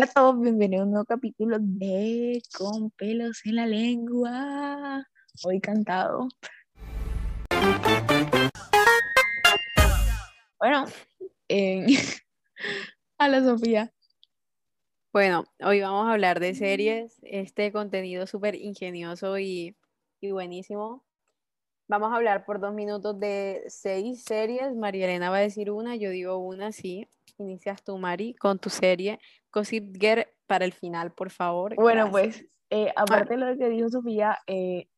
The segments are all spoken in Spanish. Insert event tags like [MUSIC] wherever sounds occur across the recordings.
Hola a todos, bienvenidos a un nuevo capítulo de Con pelos en la lengua. Hoy cantado. Bueno, eh, a la Sofía. Bueno, hoy vamos a hablar de series, este contenido súper ingenioso y, y buenísimo. Vamos a hablar por dos minutos de seis series. María Elena va a decir una, yo digo una, sí. Inicias tú, Mari, con tu serie Gossip Girl para el final, por favor. Bueno, Gracias. pues, eh, aparte de lo que dijo Sofía, eh,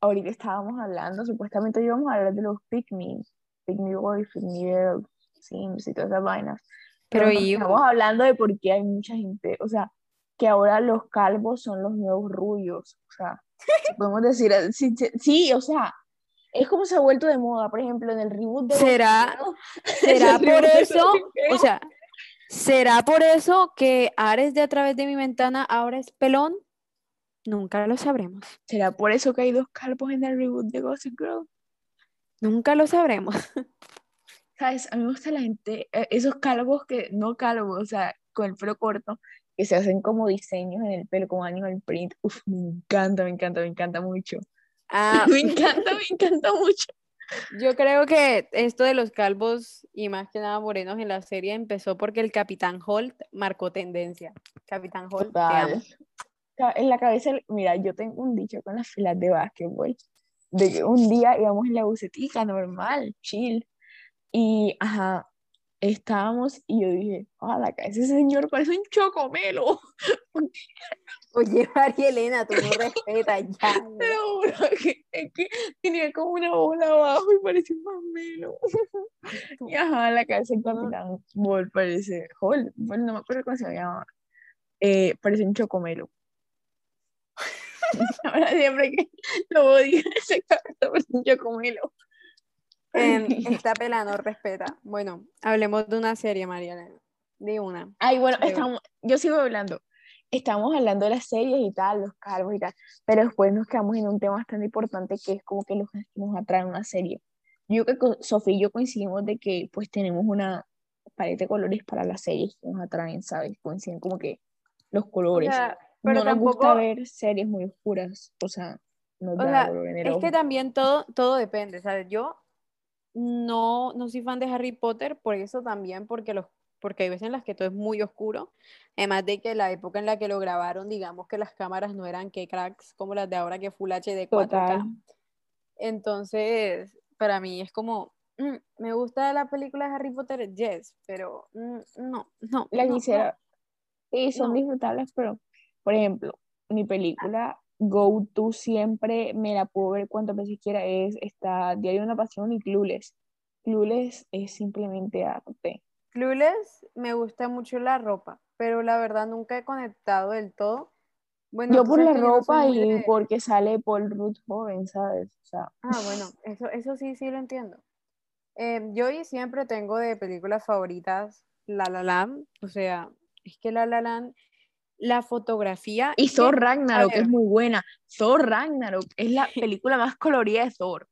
ahorita estábamos hablando, supuestamente íbamos a hablar de los Pick Me, Pick Me Boys, Pick Me Girls, Sims y todas esas vainas. Pero Pero y- estamos hablando de por qué hay mucha gente, o sea, que ahora los calvos son los nuevos rubios, o sea, [LAUGHS] podemos decir, eh, sí, sí, o sea, es como se ha vuelto de moda, por ejemplo, en el reboot de ¿Será- [LAUGHS] [LAUGHS] ¿Será por eso? O sea, ¿será por eso que Ares de a través de mi ventana ahora es pelón? Nunca lo sabremos. ¿será por eso que hay dos calvos en el reboot de Gossip Girl? Nunca lo sabremos. ¿Sabes? A mí me gusta la gente, eh, esos calvos que, no calvos, o sea, con el pelo corto, que se hacen como diseños en el pelo, como animal print. Uf, me encanta, me encanta, me encanta mucho. Ah, [LAUGHS] Me encanta, me encanta mucho. Yo creo que esto de los calvos y más que nada morenos en la serie empezó porque el Capitán Holt marcó tendencia. Capitán Holt, te amo. En la cabeza, mira, yo tengo un dicho con las filas de básquetbol, de que un día íbamos en la bucetica normal, chill, y ajá, estábamos y yo dije, ¡ah, ese señor parece un chocomelo! [LAUGHS] Oye, María Elena, tú no respetas ya. [LAUGHS] Te lo juro que, es que tenía como una bola abajo y parecía un mamelo. Y ajá, la cabeza del capitán Ball parece, Hall, bueno, no me acuerdo cómo se llama, eh, parece un chocomelo. [LAUGHS] Ahora siempre que lo odio, ese cabeza parece un chocomelo. Em, [LAUGHS] esta pela no respeta. Bueno, hablemos de una serie, María. De una. Ay, bueno, estamos, yo sigo hablando. Estamos hablando de las series y tal, los calvos y tal, pero después nos quedamos en un tema bastante importante que es como que los que nos atrae una serie. Yo creo que Sofía y yo coincidimos de que pues tenemos una paleta de colores para las series que nos atraen, ¿sabes? Coinciden como que los O colores. sea, pero no nos gusta tampoco, ver series muy oscuras, o sea, nos o da sea, dolor en el es ojo. que también todo, todo depende, ¿sabes? Yo no, no soy fan de Harry Potter, por eso también, porque los porque hay veces en las que todo es muy oscuro, además de que la época en la que lo grabaron, digamos que las cámaras no eran que cracks como las de ahora que Full HD 4K. Total. Entonces, para mí es como, mm, me gusta la película de Harry Potter, yes, pero mm, no, no. La no, quisiera, sí, son no. disfrutables, pero, por ejemplo, mi película Go To siempre me la puedo ver cuantas veces quiera, es esta Diario de una Pasión y Clueless. Clueless es simplemente arte. Clueless me gusta mucho la ropa, pero la verdad nunca he conectado del todo. Bueno, Yo por la no ropa muy y de- porque sale Paul Rudd joven, ¿sabes? O sea, Ah, bueno, eso, eso sí, sí lo entiendo. Eh, yo y siempre tengo de películas favoritas La La Land, o sea, es que La La Land, la fotografía, y Thor Ragnarok es muy buena. Thor Ragnarok es la [LAUGHS] película más colorida de Thor.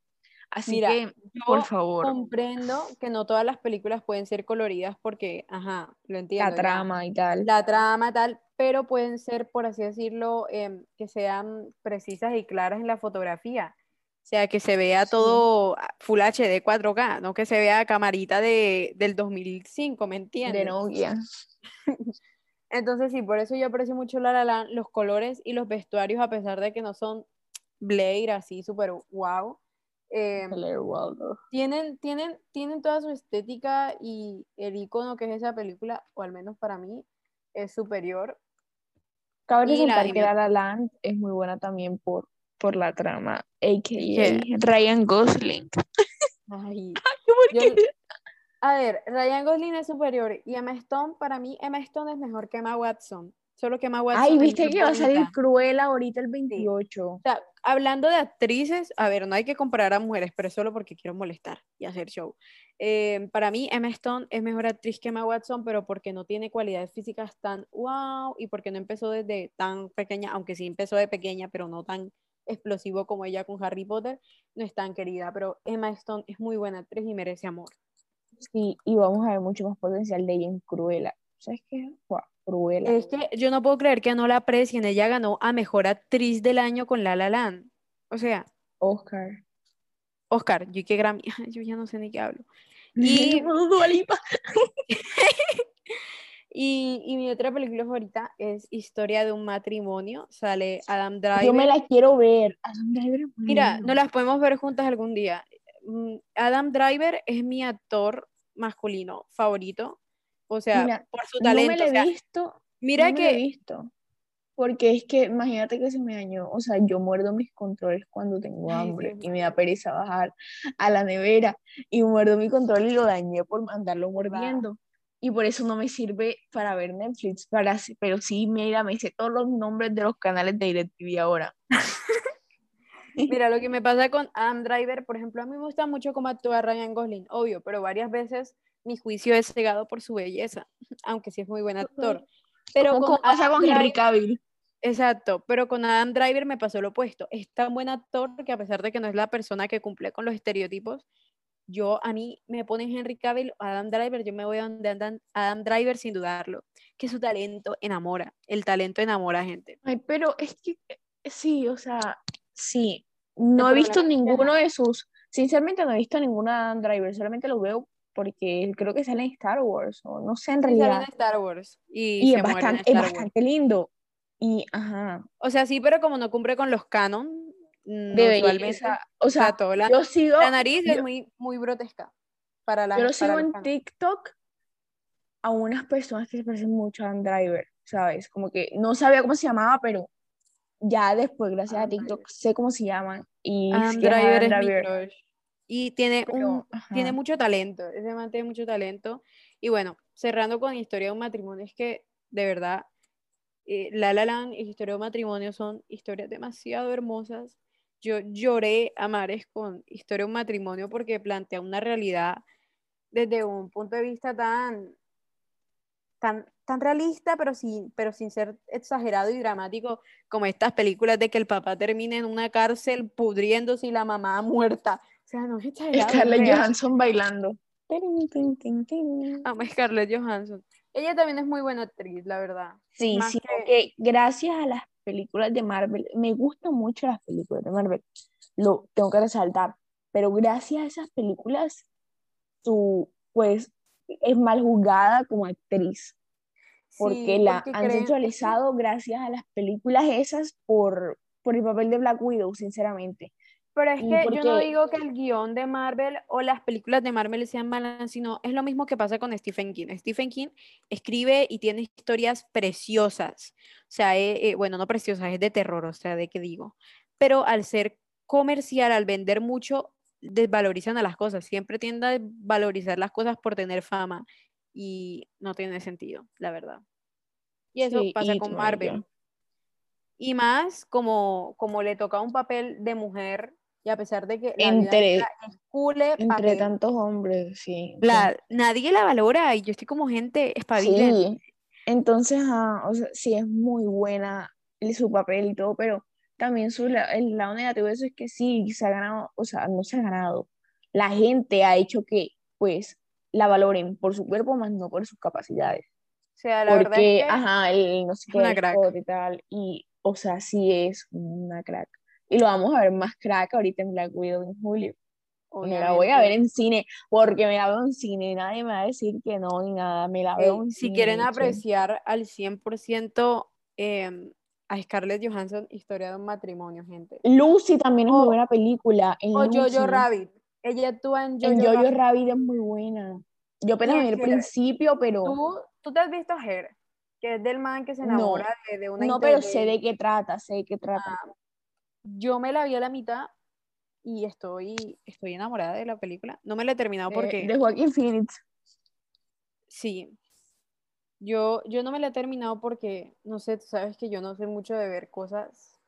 Así Mira, que, por yo favor, comprendo que no todas las películas pueden ser coloridas porque, ajá, lo la entiendo, ya, trama y tal. la trama tal, pero pueden ser, por así decirlo, em, que sean precisas y claras en la fotografía. O sea, que se vea todo Full HD 4K, no que se vea camarita de, del 2005, ¿me De entiendes? Nokia. [LAUGHS] Entonces, sí, por eso yo aprecio mucho La La Land, los colores y los vestuarios, a pesar de que no son Blade así súper wow. em, Blair Waldorf. tienen, tienen, tienen toda su estética y el icono que es esa película, o al menos para mí, es superior. Cabe resaltar que La La Land es muy buena también por, por la trama, a.k.a. Ryan Gosling. Ay, [LAUGHS] ¿Por yo-? A ver, Ryan Gosling es superior y Emma Stone, para mí, Emma Stone es mejor que Emma Watson. Solo que Emma Watson Ay, viste que va a salir. Cruella ahorita el 28. O sea, hablando de actrices, a ver, no hay que comparar a mujeres, pero solo porque quiero molestar y hacer show. Eh, para mí, Emma Stone es mejor actriz que Emma Watson, pero porque no tiene cualidades físicas tan wow y porque no empezó desde tan pequeña, aunque sí empezó de pequeña, pero no tan explosivo como ella con Harry Potter, no es tan querida. Pero Emma Stone es muy buena actriz y merece amor. Sí, y vamos a ver mucho más potencial de ella en Cruella. ¿Sabes qué? Guau. Cruella. Es que yo no puedo creer que no la aprecien. Ella ganó a mejor actriz del año con La La Land. O sea, Oscar. Oscar, yo qué Grammy, [LAUGHS] yo ya no sé ni qué hablo. Y, [LAUGHS] [LAUGHS] y, y mi otra película favorita es Historia de un matrimonio. Sale Adam Driver. Yo me la quiero ver. Adam Driver Mira, no las podemos ver juntas algún día. Mm, Adam Driver es mi actor masculino favorito. O sea, Mira, por su No me talento. la o he sea, visto. mira no me la he que visto. Porque es que imagínate que se me dañó. O sea, yo muerdo mis controles cuando tengo Ay, hambre Dios y me da pereza bajar a la nevera y muerdo mi control y lo dañé por andarlo mordiendo. Y por eso no me sirve para ver Netflix, para, pero sí, mira, me sé todos los nombres de los canales de DirecTV ahora. [LAUGHS] Mira, lo que me pasa con Adam Driver, por ejemplo, a mí me gusta mucho cómo actúa Ryan Gosling, obvio, pero varias veces mi juicio es cegado por su belleza, [LAUGHS] aunque sí es muy buen actor. Pero con pasa Adam con Henry Cavill. Exacto, pero con Adam Driver me pasó lo opuesto. Es tan buen actor que a pesar de que no es la persona que cumple con los estereotipos, yo a mí me ponen Henry Cavill Adam Driver, yo me voy a donde andan Adam Driver sin dudarlo, que su talento enamora, el talento enamora a gente. Ay, pero es que eh, sí, o sea, sí. No he visto es ninguno de sus, sinceramente no he visto Adam Driver, solamente lo veo porque creo que sale en Star Wars, o no sé en Sí, sale en realidad. Star Wars y, Y es bastante, es Wars. bastante lindo. Y, ajá, O sea, sí, pero como no cumple con los canon, de usualmente, belleza. O o sea, la, yo sigo, la nariz es yo- muy, muy grotesca para la yo lo para sigo en canon. TikTok a unas personas que se parecen mucho a Adam Driver, ¿sabes? Como que no sabía cómo se llamaba, pero ya después, gracias a TikTok, sé cómo se llaman. Y Adam Driver es mi Driver. crush. Y tiene, Pero, un, tiene mucho talento, ese man tiene mucho talento. Y bueno, cerrando con Historia de un matrimonio, es que de verdad, eh, La La Land y Historia de un matrimonio son historias demasiado hermosas. Yo lloré a mares con Historia de un matrimonio porque plantea una realidad desde un punto de vista tan, tan, tan realista, pero sin, pero sin ser exagerado y dramático, como estas películas de que el papá termina en una cárcel pudriéndose y la mamá muerta. O sea, no es exagerado. Scarlett. Johansson bailando. Amo a Scarlett Johansson. Ella también es muy buena actriz, la verdad. Sí, Más sí, que- gracias a las películas de Marvel, me gustan mucho las películas de Marvel, lo tengo que resaltar, pero gracias a esas películas, tú, pues, es mal juzgada como actriz, porque Sí, la han sexualizado gracias a las películas esas por, por el papel de Black Widow, sinceramente. Pero es que yo no digo que el guion de Marvel o las películas de Marvel sean malas, sino es lo mismo que pasa con Stephen King. Stephen King escribe y tiene historias preciosas. O sea, eh, eh, bueno, no preciosas, es de terror, o sea, ¿de qué digo? Pero al ser comercial, al vender mucho, desvalorizan a las cosas. Siempre tiende a valorizar las cosas por tener fama y no tiene sentido, la verdad. Y eso Sí, pasa y con Marvel. Y más como, como le toca un papel de mujer, y a pesar de que la Entre- negra es cule Entre papel, tantos hombres, sí. la- nadie la valora y yo estoy como gente, espabilen. Sí, entonces, ah, o sea, sí es muy buena su papel y todo, pero también su, el lado negativo de eso es que sí, se ha ganado, o sea, no se ha ganado. La gente ha hecho que, pues, la valoren por su cuerpo, más no por sus capacidades. O sea, la verdad Porque, es que ajá, el no sé qué, el y tal, y, o sea, sí es una crack. Y lo vamos a ver más crack ahorita en Black Widow en julio. Me la voy a ver en cine, porque me la veo en cine, nadie me va a decir que no ni nada, me la veo en si quieren cine, che. apreciar al 100% em, a Scarlett Johansson, Historia de un matrimonio, gente. Lucy también es O- muy buena película. En O Jojo Rabbit. Ella actúa en Jojo en Jojo Rabbit. Rabbit es muy buena. Yo apenas vi el principio, pero ¿Tú, tú te has visto Her, que es del man que se No, enamora de, de una no, pero sé de qué trata, sé de qué trata. Ah, yo me la vi a la mitad y estoy, estoy enamorada de la película. No me la he terminado De, porque de Joaquin Phoenix. sí. Yo, yo no me la he terminado porque, no sé, tú sabes que yo no sé mucho de ver cosas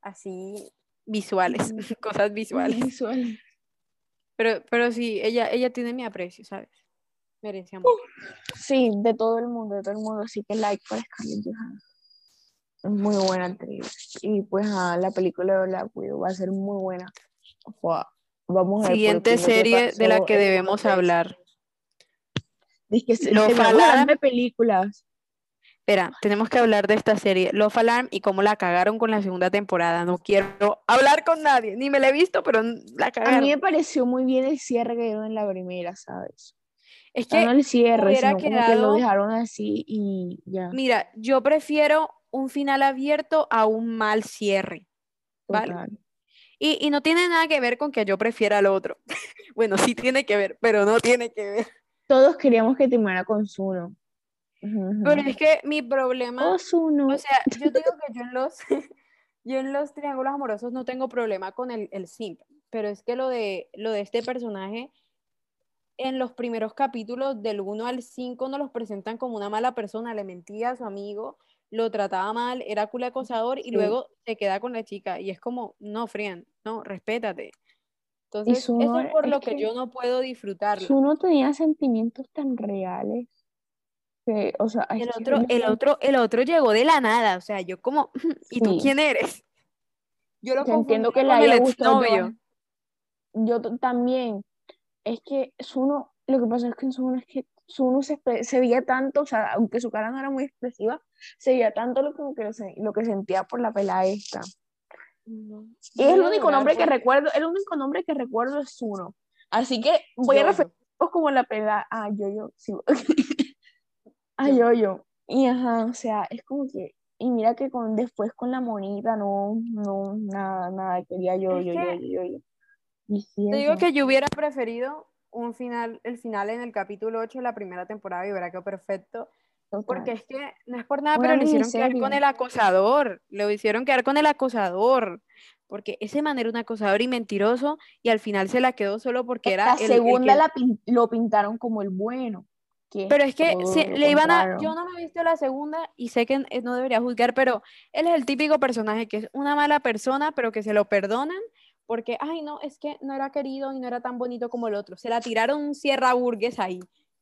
así visuales, [LAUGHS] cosas visuales. Visual. Pero, pero sí, ella, ella tiene mi aprecio, ¿sabes? Merece amor. Sí, de todo el mundo, de todo el mundo. Así que like para Scarlett Johansson. Es muy buena actriz. Y pues ah, la película de Black Widow va a ser muy buena. Joa, Vamos a Siguiente serie de la que debemos hablar. Dice que se, Lo terminamos falada- hablando de películas. espera, tenemos que hablar de esta serie, Love Alarm, y cómo la cagaron con la segunda temporada. No quiero hablar con nadie, ni me la he visto, pero la cagaron. A mí me pareció muy bien el cierre que dio en la primera, ¿sabes? Es que no el cierre, sino como que lo dejaron así y ya. Mira, yo prefiero un final abierto a un mal cierre. ¿vale? total. Y, y no tiene nada que ver con que yo prefiera al otro. [LAUGHS] bueno, sí tiene que ver, pero no tiene que ver. Todos queríamos que terminara con Zuno. Pero es que mi problema, Oh, Zuno. o sea, yo [LAUGHS] digo que yo en los, [LAUGHS] yo en los triángulos amorosos no tengo problema con el, el simp, pero es que lo de, lo de este personaje, en los primeros capítulos del 1 al 5 nos los presentan como una mala persona, le mentía a su amigo, lo trataba mal, era culo acosador y Sí. luego se queda con la chica y es como, no, Frian, no, respétate. Entonces, eso es por es lo que que yo no puedo disfrutarlo. Zuno tenía sentimientos tan reales que, o sea, El otro, el no- otro, el otro llegó de la nada, o sea, yo como, [LAUGHS] ¿y tú Sí. quién eres? [LAUGHS] Yo lo entiendo que le haya gustado. Yo también, es que Zuno, lo que pasa es que en Zuno es que Zuno se, se veía tanto, o sea, aunque su cara no era muy expresiva, se veía tanto lo, como que lo que sentía por la pelada esta. No, Y es el a único nombre que recuerdo, el único nombre que recuerdo es Zuno. Así que voy a Yo-yo. referirlos como la pelada, ah, yo, yo, sí. [LAUGHS] ah, Yo. yo, yo. Y ajá, o sea, es como que, y mira que con, después con la monita, no, no, nada, nada, quería yo, yo, yo, que- yo, yo, yo. Te digo que yo hubiera preferido un final, el final en el capítulo 8 de la primera temporada y hubiera quedado perfecto. Total. Porque es que no es por nada, Una pero le hicieron quedar con el acosador. Lo hicieron quedar con el acosador. Porque ese man era un acosador y mentiroso y al final se la quedó solo porque era la el segunda que- la pin- lo pintaron como el bueno. que Pero es que le iban a. Yo no me he visto la segunda y sé que eh, no debería juzgar, pero él es el típico personaje que es una mala persona, pero que se lo perdonan porque, ay, no, es que no era querido y no era tan bonito como el otro. Se la tiraron un Sierra Burgues ahí.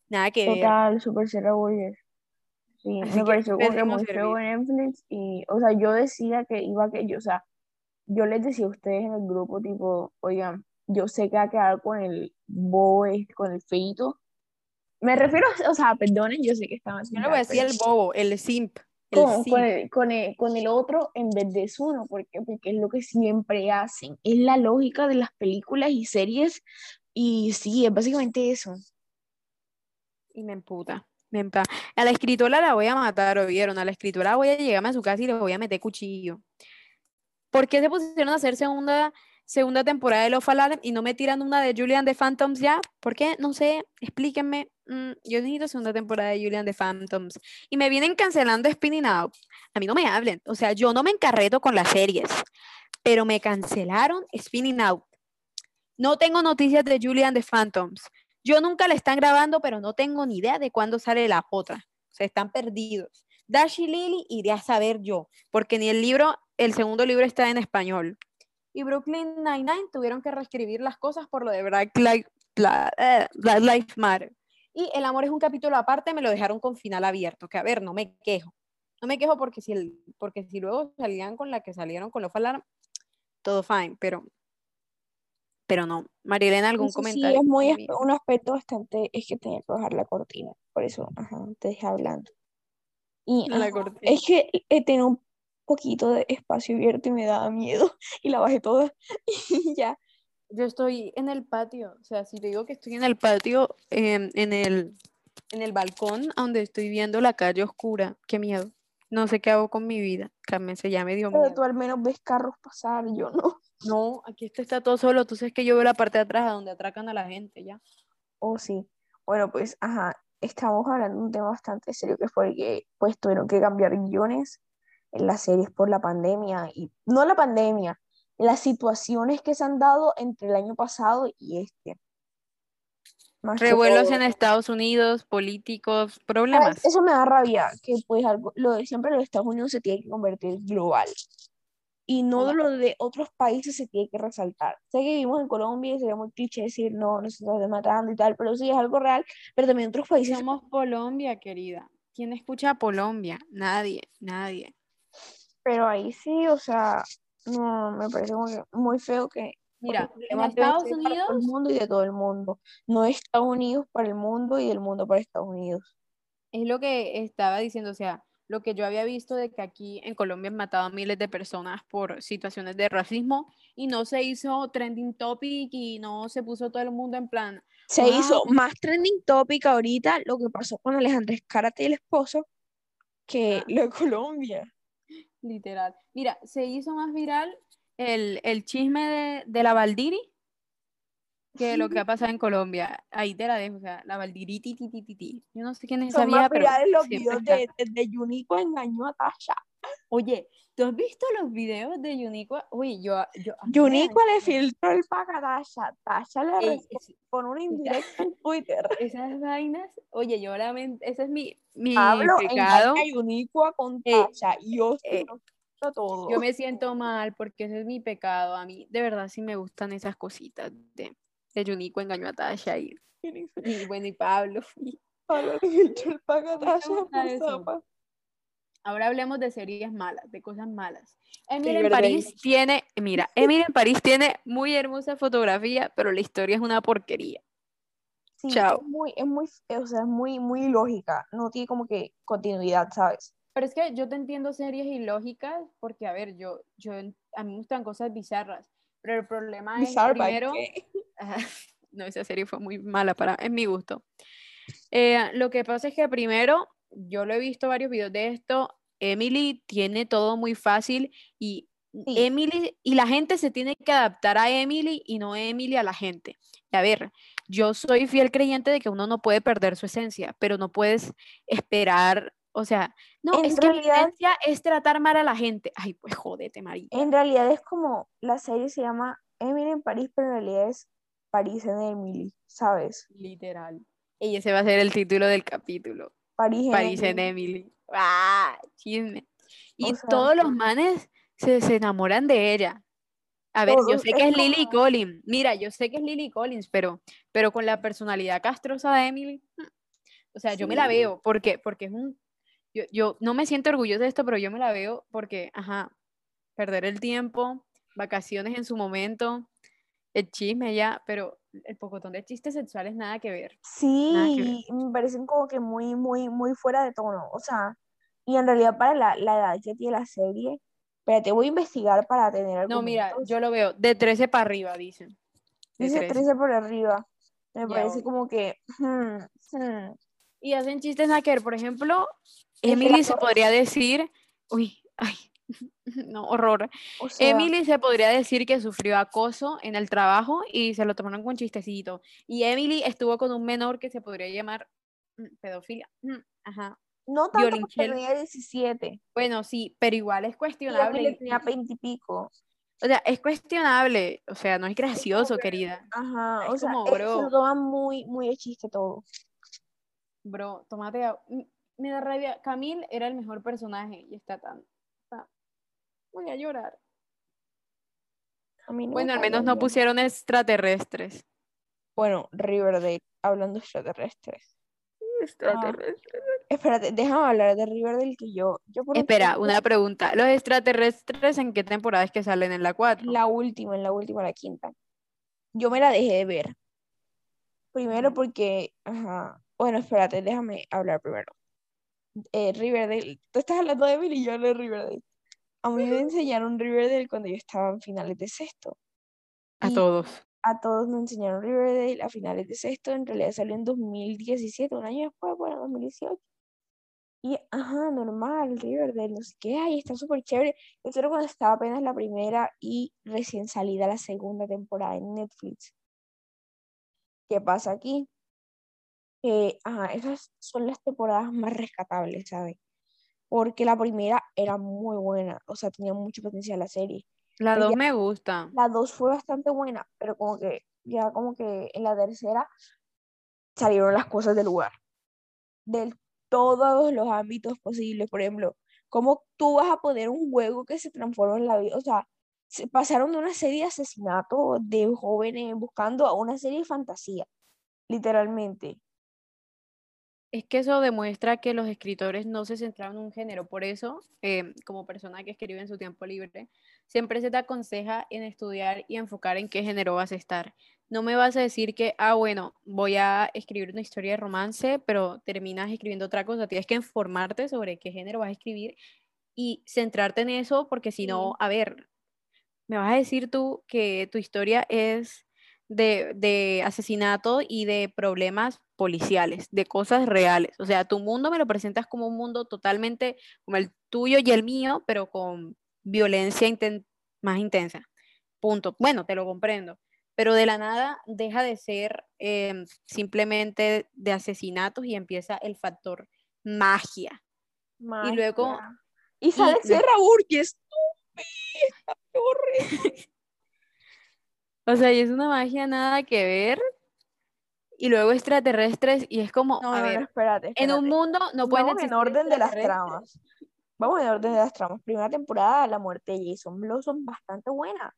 Nada que ver. Total, Super Sierra Warriors. Sí, Así me pareció como que muy feo en Netflix y, o sea, yo decía que iba que yo, o sea, yo les decía a ustedes en el grupo, tipo, oigan, yo sé que va a quedar con el bobo, este, con el feito. Me refiero, o sea, perdonen, yo sé que estaban Yo le voy a decir el bobo, el simp. El con, simp. con el, con, el, con el otro en vez de uno, porque, porque es lo que siempre hacen. Es la lógica de las películas y series, y sí, es básicamente eso. Y me emputa. Empa- A la escritora la voy a matar, ¿oyeron? A la escritora voy a llegarme a su casa y le voy a meter cuchillo. ¿Por qué se pusieron a hacer segunda, segunda temporada de Love Alarm y no me tiran una de Julian de Phantoms ya? ¿Por qué? No sé, explíquenme. Mm, yo necesito segunda temporada de Julian de Phantoms. Y me vienen cancelando Spinning Out. A mí no me hablen. O sea, yo no me encarreto con las series, pero me cancelaron Spinning Out. No tengo noticias de Julian de Phantoms. Yo nunca la están grabando, pero no tengo ni idea de cuándo sale la otra. Se están perdidos. Dash y Lily iré a saber yo, porque ni el libro, el segundo libro está en español. Y Brooklyn Nine-Nine tuvieron que reescribir las cosas por lo de Black, Bla- eh, Black Lives Matter. Y El amor es un capítulo aparte, me lo dejaron con final abierto, que a ver, no me quejo. No me quejo porque si, el, porque si luego salían con la que salieron con Love Alarm, todo fine, pero, pero no. Marilena, ¿algún Eso sí, comentario? es muy un aspecto bastante, es que tenía que bajar la cortina, por eso, ajá, te dejé hablando. Y La ajá, cortina. es que he tenido un poquito de espacio abierto y me daba miedo [LAUGHS] y la bajé toda y ya. Yo estoy en el patio, o sea, si te digo que estoy en el patio, em, en el, en el balcón, donde estoy viendo la calle oscura, qué miedo. No sé qué hago con mi vida. Carmen, se ya me dio Pero miedo. tú al menos ves carros pasar, yo no. No, aquí esto está todo solo. Tú sabes que yo veo la parte de atrás a donde atracan a la gente, ya. Oh, sí. Bueno, pues, ajá, estamos hablando de un tema bastante serio que fue que, pues, tuvieron que cambiar guiones en las series por la pandemia y no la pandemia, las situaciones que se han dado entre el año pasado y este. Más Revuelos en Estados Unidos, políticos, problemas. Eso me da rabia, que pues algo, lo de siempre los Estados Unidos se tiene que convertir global. Y no de lo de otros países se tiene que resaltar. Sé que vivimos en Colombia y sería muy cliché decir, no, nos están matando y tal, pero sí es algo real, pero también otros países. Somos Colombia, querida. ¿Quién escucha a Colombia? Nadie, nadie. Pero ahí sí, o sea, no, me parece que muy feo que Mira, en Estados ser para el Unidos, mundo y de todo el mundo. No Estados Unidos para el mundo y del mundo para Estados Unidos. es lo que estaba diciendo, o sea, lo que yo había visto de que aquí en Colombia han matado a miles de personas por situaciones de racismo y no se hizo trending topic y no se puso todo el mundo en plan. Se hizo más trending topic ahorita lo que pasó con Alejandra Escárate y el esposo que ah. lo de Colombia. Literal. Mira, se hizo más viral el, el chisme de, de la Valdiri que lo que [LAUGHS] ha pasado en Colombia. Ahí te la dejo, o sea, la Valdiriti, Yo no sé quién es esa vieja, pero los videos de, de, Yunico engañó a Tasha. Oye, ¿tú has visto los videos de Yunico? Uy, yo... yo Yunico le filtró el pack a Tasha. Tasha le con un indirecto en Twitter. [LAUGHS] Esas vainas, oye, yo lamento, ese es mi, mi pecado. a Yunico con Tasha. yo eh, todo. Yo me siento mal porque ese es mi pecado. A mí, de verdad, sí me gustan esas cositas de Yunico engañó a Tasha y, y [LAUGHS] bueno, y Pablo. Pablo el [LAUGHS] Ahora hablemos de series malas, de cosas malas. Emily en París tiene, mira, Emily en París tiene muy hermosa fotografía, pero la historia es una porquería. Chao. Es muy, es muy, o sea, es muy, muy lógica, no tiene como que continuidad, ¿sabes? Pero es que yo te entiendo series ilógicas porque, a ver, yo, yo, a mí me gustan cosas bizarras, pero el problema es primero, [LAUGHS] no, esa serie fue muy mala para, en mi gusto. Eh, lo que pasa es que primero, yo lo he visto varios videos de esto, Emily tiene todo muy fácil y Emily y la gente se tiene que adaptar a Emily y no Emily a la gente. Y a ver, yo soy fiel creyente de que uno no puede perder su esencia, pero no puedes esperar, o sea, no, es que la esencia es tratar mal a la gente. Ay, pues jódete, María. En realidad es como la serie se llama Emily en París, pero en realidad es París en Emily, ¿sabes? Literal. Y ese va a ser el título del capítulo. París en, Emily. ¡Ah! Chisme. Y todos los manes se, se, enamoran de ella. A ver, yo sé que es, Lily Collins. Mira, yo sé que es Lily Collins, pero, pero con la personalidad castrosa de Emily. O sea, yo me la veo. ¿Por qué? Porque es un. Yo, yo no me siento orgullosa de esto, pero yo me la veo porque, ajá, perder el tiempo, vacaciones en su momento, el chisme ya, pero el pocotón de chistes sexuales nada que ver. Sí, me parecen como que muy, muy, muy fuera de tono. O sea, y en realidad para la, la edad que tiene la serie, te voy a investigar para tener No, mira, yo lo veo, de 13 para arriba, dicen. Dice 13. por arriba. Me parece como que... Hmm, hmm. Y hacen chistes nada que ver. Por ejemplo, Emily se podría decir... Uy, ay, [LAUGHS] no, horror. Emily se podría decir que sufrió acoso en el trabajo y se lo tomaron con chistecito. Y Emily estuvo con un menor que se podría llamar mm, pedofilia. Mm, ajá. No tanto tenía 17. Bueno, sí, pero igual es cuestionable. tenía 20 y pico. O sea, es cuestionable. O sea, no es gracioso, querida. Ajá, o sea, como, bro. se lo toma muy, muy de chiste todo. Bro, tomate. Me da rabia. Camille era el mejor personaje y está tan Voy a llorar. bueno, al menos no pusieron extraterrestres. Bueno, Riverdale, hablando de extraterrestres. Extraterrestres. espérate, déjame hablar de Riverdale que yo... yo Espera, una pregunta. ¿Los extraterrestres en qué temporada es que salen? ¿En la 4? La última, en la última, la quinta. Yo me la dejé de ver. Primero porque... Ajá. Bueno, espérate, déjame hablar primero. Eh, Riverdale, tú estás hablando de Billy y yo de Riverdale. A mí me enseñaron Riverdale cuando yo estaba en finales de sexto. A todos. A todos me enseñaron Riverdale a finales de sexto. En realidad salió en 2017, un año después, bueno, 2018. Y, ajá, normal, Riverdale, no sé qué, ay, está súper chévere. Eso era cuando estaba apenas la primera y recién salida la segunda temporada en Netflix. ¿Qué pasa aquí? Que, ajá, esas son las temporadas más rescatables, ¿sabes? porque la primera era muy buena, o sea, tenía mucho potencial la serie. La dos me gusta. La dos fue bastante buena, pero como que ya como que en la tercera salieron las cosas del lugar. De todos los ámbitos posibles, por ejemplo, cómo tú vas a poner un juego que se transforma en la vida, o sea, se pasaron de una serie de asesinatos de jóvenes buscando a una serie de fantasía, literalmente. Es que eso demuestra que los escritores no se centraron en un género. Por eso, eh, como persona que escribe en su tiempo libre, siempre se te aconseja en estudiar y enfocar en qué género vas a estar. No me vas a decir que, ah, bueno, voy a escribir una historia de romance, pero terminas escribiendo otra cosa. Tienes que informarte sobre qué género vas a escribir y centrarte en eso, porque si no, a ver, me vas a decir tú que tu historia es de, de asesinato y de problemas policiales, de cosas reales. O sea, tu mundo me lo presentas como un mundo totalmente como el tuyo y el mío, pero con violencia más intensa. Punto. Bueno, te lo comprendo. Pero de la nada deja de ser em, simplemente de asesinatos y empieza el factor magia. Y luego... Y sale ese Raúl, que estúpida, o sea, y es una magia nada que ver. Y luego extraterrestres, y es como, a ver, espérate, en un mundo no pueden Vamos en orden de las tramas. Vamos en orden de las tramas. Primera temporada, la muerte de Jason Blossom, bastante buena.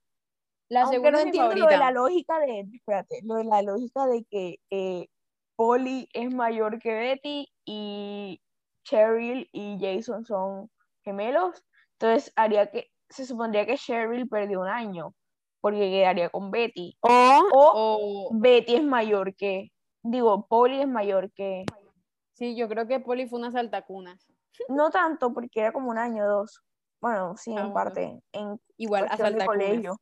La segunda no entiendo lo de la lógica de, espérate, lo de la lógica de que eh, Polly es mayor que Betty y Cheryl y Jason son gemelos. Entonces haría que, se supondría que Cheryl perdió un año porque quedaría con Betty. O, Betty es mayor que, digo, Polly es mayor que... Sí, yo creo que Polly fue una saltacunas. No tanto, porque era como un año o dos. Bueno, sí, en ah, parte. En Igual a saltacunas.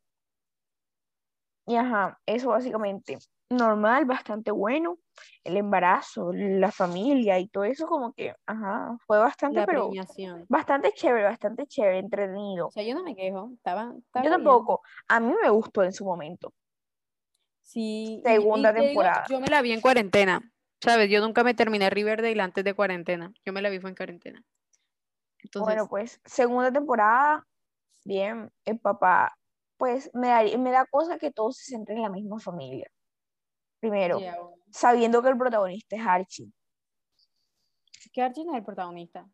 Y ajá, eso básicamente normal, bastante bueno. El embarazo, la familia y todo eso como que, ajá, fue bastante, pero bastante chévere, bastante chévere, entretenido. O sea, yo no me quejo, estaba, Yo tampoco, a mí me gustó en su momento. Sí. Segunda temporada. yo me la vi en cuarentena, ¿sabes? Yo nunca me terminé Riverdale antes de cuarentena. Yo me la vi fue en cuarentena. Bueno, pues, segunda temporada, bien, el papá, pues me da, me da cosa que todos se centren en la misma familia. Primero, sabiendo que el protagonista es Archie. ¿Qué Archie no es el protagonista?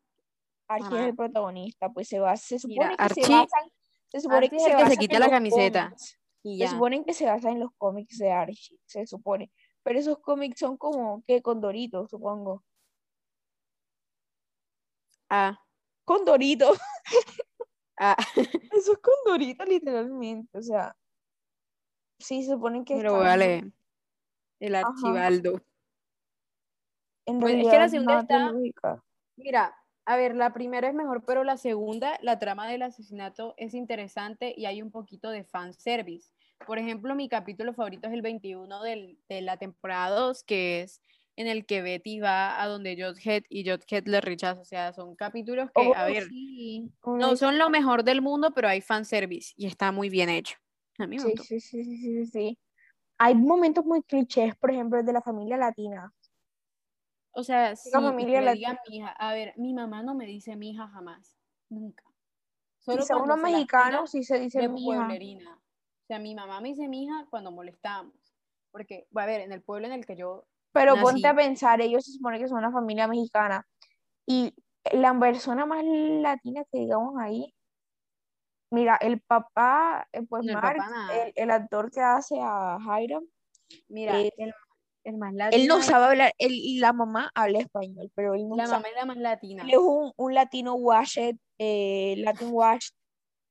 Archie es el protagonista, pues se va, se supone que se basan, se supone que, se, que se quita la camiseta. Y Se supone que se basa en los cómics de Archie, se supone. Pero esos cómics son como que Condorito, supongo. Ah. Condorito. [LAUGHS] Ah. Eso es Condorito, literalmente. O sea, sí, se supone que. Pero vale. El archivaldo. Pues, es que la segunda está. Mira, a ver, la primera es mejor, pero la segunda, la trama del asesinato es interesante y hay un poquito de fanservice. Por ejemplo, mi capítulo favorito es el 21 de la temporada 2, que es en el que Betty va a donde Jughead y Jughead le rechaza. O sea, son capítulos que, a oh, ver, no son lo mejor del mundo, pero hay fanservice y está muy bien hecho. A mí sí, sí, sí, sí, sí, hay momentos muy clichés, por ejemplo, el de la familia latina. O sea, sí, familia latina. Mi hija. A ver, mi mamá no me dice mi hija jamás, nunca. Solo si unos mexicanos sí se dice mi hija. O sea, mi mamá me dice mi hija cuando molestamos. Porque, a ver, en el pueblo en el que yo. Pero ponte a pensar, ellos se supone que son una familia mexicana. Y la persona más latina que digamos ahí Mira, el papá, eh, pues Mark, el, actor que hace a Hiram, mira, el, más latino. Él no sabe hablar, él, la mamá habla español, pero él no La mamá es la más latina. Él es un, un latino washed, eh, Latin washed,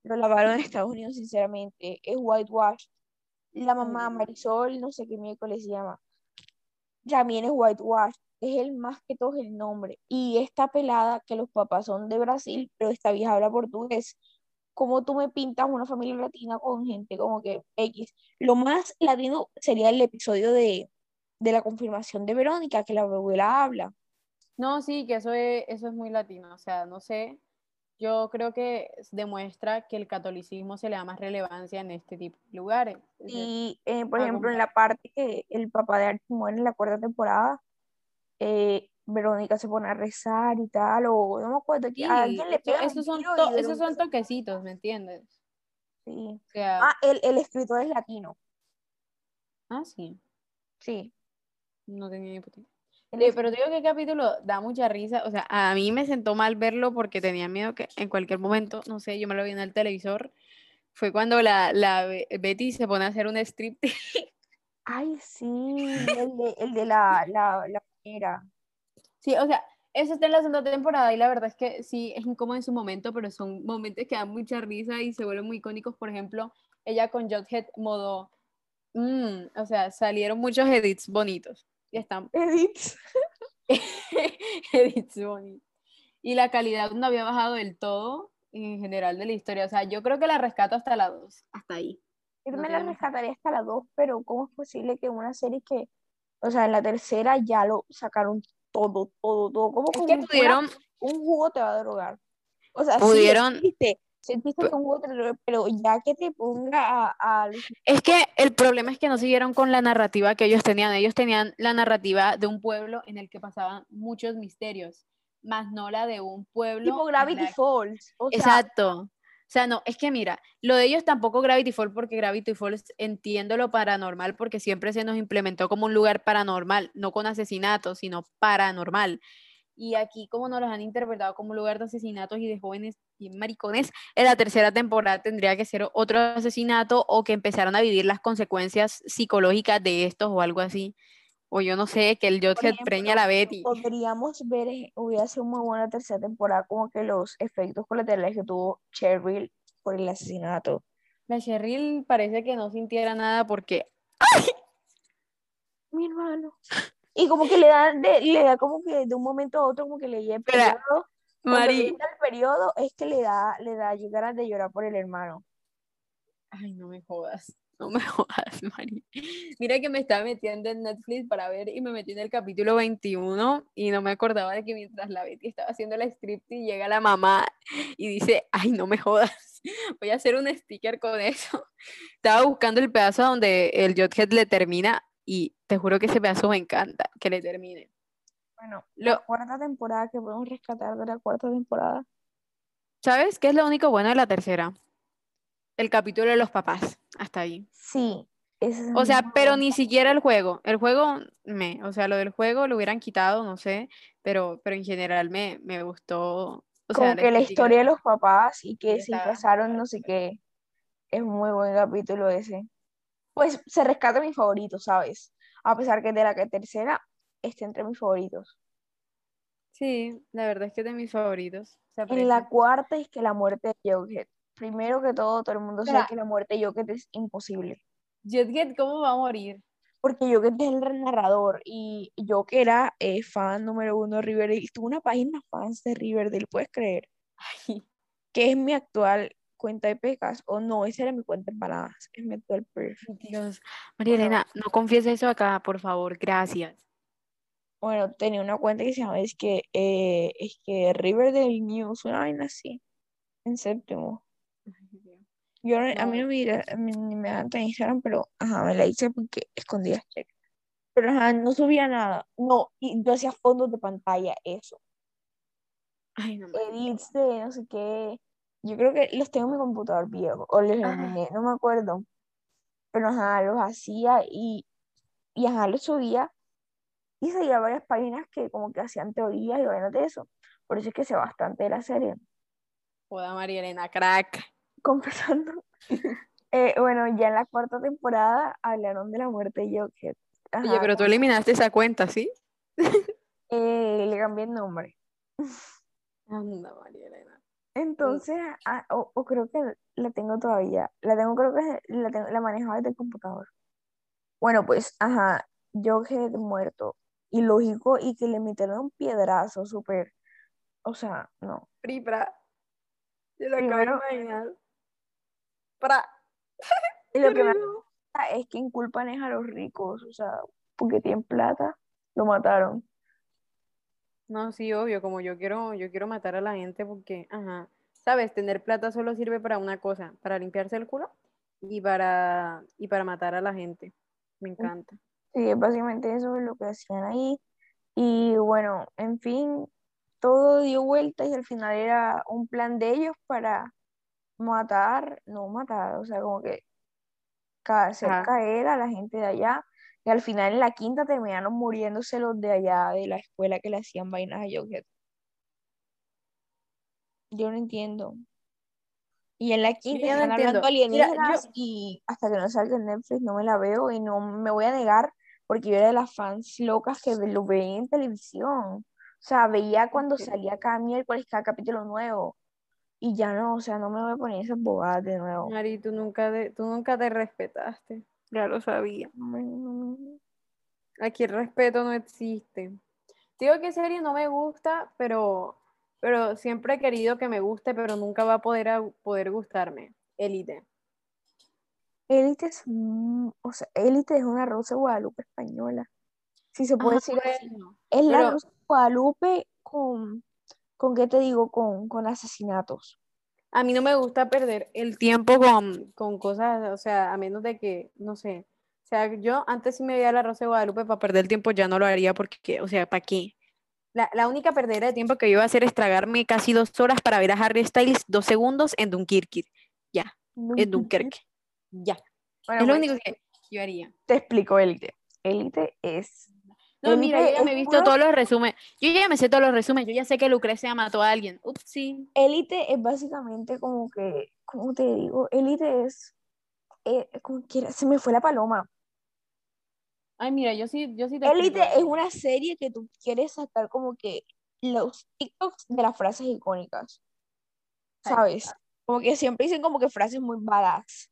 lo lavaron en Estados Unidos, sinceramente, es white washed. La mamá Marisol, no sé qué miércoles se llama, también es white washed. Es el más que todo el nombre. Y esta pelada, que los papás son de Brasil, pero esta vieja habla portugués cómo tú me pintas una familia latina con gente como que X. Lo más latino sería el episodio de, la confirmación de Verónica, que la abuela habla. No, sí, que eso es, eso es muy latino, o sea, no sé, yo creo que demuestra que el catolicismo se le da más relevancia en este tipo de lugares. Y, eh, por ejemplo, en la parte que el papá de Archie muere en la cuarta temporada, eh, Verónica se pone a rezar y tal, o no me acuerdo, que alguien le pega esos son, esos son toquecitos, ¿me entiendes? Sí. ah, el, el, escritor es latino. Ah, sí. Sí. No tenía ni puta pero digo que el capítulo da mucha risa. O sea, a mí me sentó mal verlo porque tenía miedo que en cualquier momento, no sé, yo me lo vi en el televisor. Fue cuando la, la Betty se pone a hacer un strip. [LAUGHS] Ay, sí, [LAUGHS] el de, el de la, la, la Sí, o sea, eso está en la segunda temporada y la verdad es que sí, es incómodo en su momento, pero son momentos que dan mucha risa y se vuelven muy icónicos. Por ejemplo, ella con Jughead modo, mm, o sea, salieron muchos edits bonitos. Y están... [LAUGHS] Edits. [LAUGHS] edits bonitos. Y la calidad no había bajado del todo en general de la historia. O sea, yo creo que la rescato hasta la 2, hasta ahí. Yo también la rescataría hasta la 2, pero ¿cómo es posible que una serie que, o sea, en la tercera ya lo sacaron todo, todo, todo? ¿Cómo es que pudieron... Un jugo te va a drogar. O sea, pudieron... Sí, sentiste que un jugo te drogar, pero ya que te ponga a, a... Es que el problema es que no siguieron con la narrativa que ellos tenían. Ellos tenían la narrativa de un pueblo en el que pasaban muchos misterios más no la de un pueblo. Tipo Gravity Falls. Exacto. O sea, no, es que mira, lo de ellos tampoco Gravity Falls, porque Gravity Falls entiendo lo paranormal, porque siempre se nos implementó como un lugar paranormal, no con asesinatos, sino paranormal. Y aquí, como nos los han interpretado como lugar de asesinatos y de jóvenes maricones, en la tercera temporada tendría que ser otro asesinato o que empezaran a vivir las consecuencias psicológicas de estos o algo así o yo no sé, que el Jughead preña a la Betty. Podríamos ver, eh, hubiera sido muy buena tercera temporada, como que los efectos colaterales que tuvo Cheryl por el asesinato. La Cheryl parece que no sintiera nada porque. Mi hermano. Y como que le da, le da como que de un momento a otro, como que le llega el periodo. Mari. el periodo es que le da, le da ganas de llorar por el hermano. Ay, no me jodas. No me [LAUGHS] jodas, Mari. Mira que me estaba metiendo en Netflix para ver y me metí en el capítulo 21 y no me acordaba de que mientras la Betty estaba haciendo la script y llega la mamá y dice, ay, no me jodas, [LAUGHS] voy a hacer un sticker con eso. [LAUGHS] Estaba buscando el pedazo donde el Jughead le termina y te juro que ese pedazo me encanta, que le termine. Bueno, la cuarta temporada que podemos rescatar de la cuarta temporada. ¿Sabes qué es lo único bueno de la tercera? El capítulo de los papás, hasta ahí. Sí. o sea, pero ni siquiera el juego. El juego, me, o sea, lo del juego lo hubieran quitado, no sé, pero, pero en general me, me gustó. O Como que la historia de los papás y que se casaron, no sé qué. Es muy buen capítulo ese. Pues se rescata mi favorito, ¿sabes? A pesar que de la que tercera esté entre mis favoritos. Sí, la verdad es que es de mis favoritos. En la cuarta es que la muerte de Jughead primero que todo, todo el mundo sabe que la muerte de Joket es imposible. Jetget, ¿cómo va a morir? Porque Joket es el narrador y yo que era eh, fan número uno de Riverdale, tuve una página fans de Riverdale, ¿puedes creer? Que es mi actual cuenta de pecas, o no, esa era mi cuenta en baladas, es mi actual perfil. Dios, María Elena, no confíes eso acá, por favor, gracias. Bueno, tenía una cuenta que se llama, es que, eh, es que Riverdale News, una vaina así, en séptimo. Yo, a mí no me, ni me dan Instagram, pero ajá, me la hice porque escondía check. Pero ajá, no subía nada. No, y yo hacía fondos de pantalla, eso. Ay, no Edits de no sé qué. Yo creo que los tengo en mi computador viejo, o los eliminé, no me acuerdo. Pero ajá, los hacía y, y ajá, los subía. Y seguía varias páginas que como que hacían teorías y vainas de eso. Por eso es que sé bastante de la serie. Joda María Elena, crack confesando. [LAUGHS] Eh, bueno, ya en la cuarta temporada hablaron de la muerte de Jughead. Oye, pero tú eliminaste esa cuenta, ¿sí? [LAUGHS] Eh, le cambié el nombre. [LAUGHS] Anda, María Elena. Entonces, ah, o, creo que la tengo todavía. La tengo, creo que la, tengo, la manejaba desde el computador. Bueno, pues, ajá, Jughead muerto. Y lógico, y que le metieron un piedrazo súper. O sea, no. Pripra. Yo lo acabo de imaginar para... Y lo [LAUGHS] que me es que inculpan es a los ricos, o sea, porque tienen plata, lo mataron. No, sí, obvio, como yo quiero, yo quiero matar a la gente porque, ajá, sabes, tener plata solo sirve para una cosa, para limpiarse el culo y para, y para matar a la gente. Me encanta. Sí, básicamente eso es lo que hacían ahí. Y bueno, en fin, todo dio vuelta y al final era un plan de ellos para matar, no matar, o sea, como que hacer caer a la gente de allá. Y al final en la quinta terminaron muriéndose los de allá de la escuela que le hacían vainas a Jughead. Yo no entiendo. Y en la quinta están hablando alienígenas y hasta que no salga en Netflix no me la veo y no me voy a negar porque yo era de las fans locas que lo ven en televisión. O sea, veía cuando salía cada miércoles cada capítulo nuevo. Y ya no, o sea, no me voy a poner esas bobadas de nuevo. Mari, tú nunca, de- tú nunca te respetaste. Ya lo sabía. Aquí el respeto no existe. Digo que serie no me gusta, pero, pero siempre he querido que me guste, pero nunca va a poder, a- poder gustarme. Élite. Élite es, un- o sea, Élite es una Rosa Guadalupe española. Si se puede Ajá, decir así. bueno, Es la Rosa Guadalupe con, con ¿qué te digo? Con, con asesinatos. A mí no me gusta perder el tiempo con, con cosas, o sea, a menos de que, no sé. O sea, yo antes sí me veía la Rosa de Guadalupe para perder el tiempo, ya no lo haría porque, o sea, ¿para qué? La, la única perdera de tiempo que yo iba a hacer es tragarme casi dos horas para ver a Harry Styles dos segundos en Dunkirk. Ya, en Dunkerque. Ya. Bueno, es lo pues, único que yo haría. te explico Élite. Élite es No, mira, yo ya me he visto puro- todos los resúmenes. Yo ya me sé todos los resúmenes. Yo ya sé que Lucrecia mató a alguien. Ups, sí. Élite es básicamente como que, ¿cómo te digo? Élite es, eh, como quiera, se me fue la paloma. Ay, mira, yo sí, yo sí te Élite es una serie que tú quieres sacar como que los TikToks de las frases icónicas, Ay, ¿sabes? Como que siempre dicen como que frases muy badass.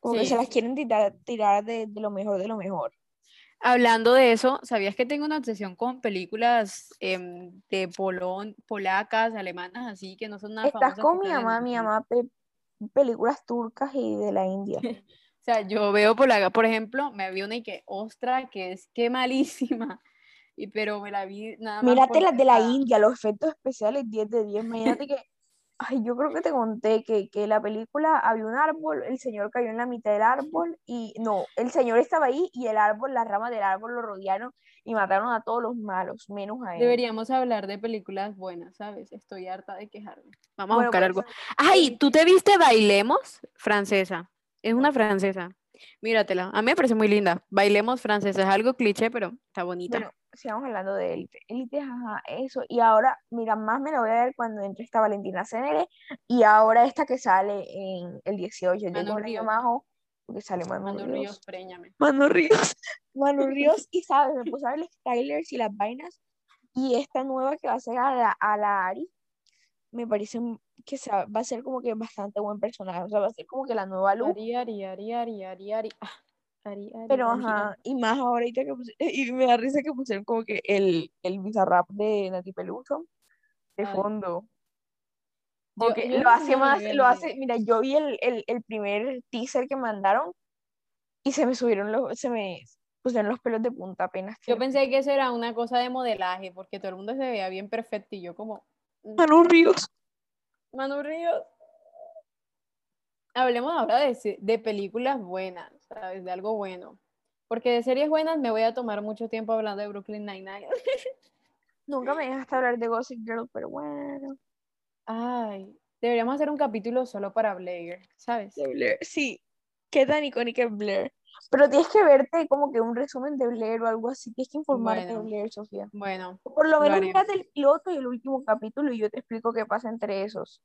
Como que se las quieren tirar, tirar de, de lo mejor de lo mejor. Hablando de eso, ¿sabías que tengo una obsesión con películas em, de polón, polacas, alemanas, así que no son nada Estás famosas? con mi mamá, mi mamá pe- películas turcas y de la India. [LAUGHS] O sea, yo veo polaca, por ejemplo, me vi una y que, ostra, que es que malísima. Y pero me la vi nada más Mírate las de la la- India, los efectos especiales 10 de 10. Imagínate que, ay, yo creo que te conté que, que la película había un árbol, el señor cayó en la mitad del árbol y no, el señor estaba ahí y el árbol, las ramas del árbol lo rodearon y mataron a todos los malos, menos a él. Deberíamos hablar de películas buenas, ¿sabes? Estoy harta de quejarme. Vamos a buscar pues, algo. Ay, ¿tú te viste Bailemos? Francesa. Es una francesa. Míratela. A mí me parece muy linda. Bailemos francesa. Es algo cliché, pero está bonita. Bueno, sigamos hablando de élite. Élite, ajá, eso. Y ahora, mira, más me lo voy a ver cuando entre esta Valentina Cenere y ahora esta que sale en el 18. Yo Manu tengo un año Ríos. más porque sale Manu, Manu Ríos. Ríos, préñame. Manu Ríos. [LAUGHS] Manu Ríos, y sabes, me puse a ver los trailers y las vainas. Y esta nueva que va a ser a la, a la Ari, me parece que se va va a ser como que bastante buen personaje. O sea, va a ser como que la nueva luz. Ari, Ari, Ari, Ari, Ari, Ari. Ah, Ari, Ari, Pero Ari, ajá, y más ahorita que puse- [LAUGHS] y me da risa que pusieron como que el, el bizarrap de Nati Peluso de fondo. Yo- Porque yo lo no hace más, lo hace, mira, yo vi el, el, el primer teaser que mandaron y se me subieron los, se me pusieron los pelos de punta apenas. que Yo lo- pensé que eso era una cosa de modelaje, porque todo el mundo se veía bien perfecto y yo como, mm, Manu Ríos. Manu Ríos. Hablemos ahora de, de películas buenas, ¿sabes? De algo bueno. Porque de series buenas me voy a tomar mucho tiempo hablando de Brooklyn Nine-Nine. [LAUGHS] Nunca me dejaste hablar de Gossip Girl, pero bueno. Ay, deberíamos hacer un capítulo solo para Blair, ¿sabes? De Blair. Sí, qué tan icónica es Blair. Pero tienes que verte como que un resumen de Blair o algo así. Tienes que informarte Bueno. de Blair, Sofía. Bueno, Por lo menos haremos. mírate el piloto y el último capítulo y yo te explico qué pasa entre esos.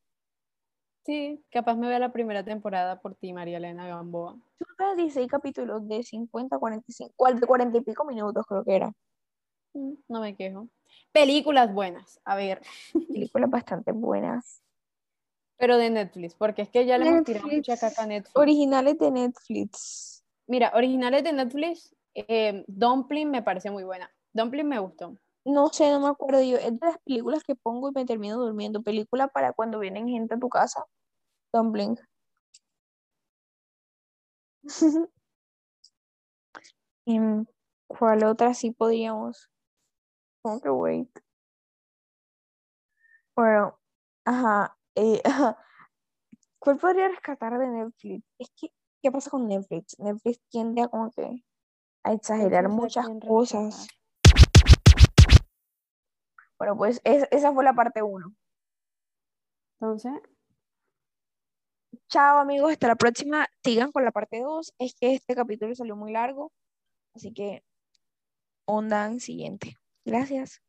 Sí, capaz me vea la primera temporada por ti, María Elena Gamboa. Son apenas 16 capítulos de 50 a 45, cual de 40 y pico minutos creo que era. Mm, No me quejo. Películas buenas, a ver, [LAUGHS] Películas bastante buenas. pero de Netflix, porque es que ya le hemos tirado mucha caca a Netflix. Originales de Netflix. Mira, originales de Netflix, eh, Dumpling me parece muy buena. Dumpling me gustó. No sé, no me acuerdo yo. Es de las películas que pongo y me termino durmiendo. Película para cuando vienen gente a tu casa. Dumpling. [LAUGHS] Em, ¿Cuál otra sí podríamos? Como que wait. Bueno, ajá, eh, ajá. ¿Cuál podría rescatar de Netflix? Es que, ¿qué pasa con Netflix? Netflix tiende a como que a exagerar muchas cosas. rescatar. Bueno, pues es- esa fue la parte uno. Entonces, Chao amigos, hasta la próxima. Sigan con la parte 2. Es que este capítulo salió muy largo, así que ondan siguiente. Gracias.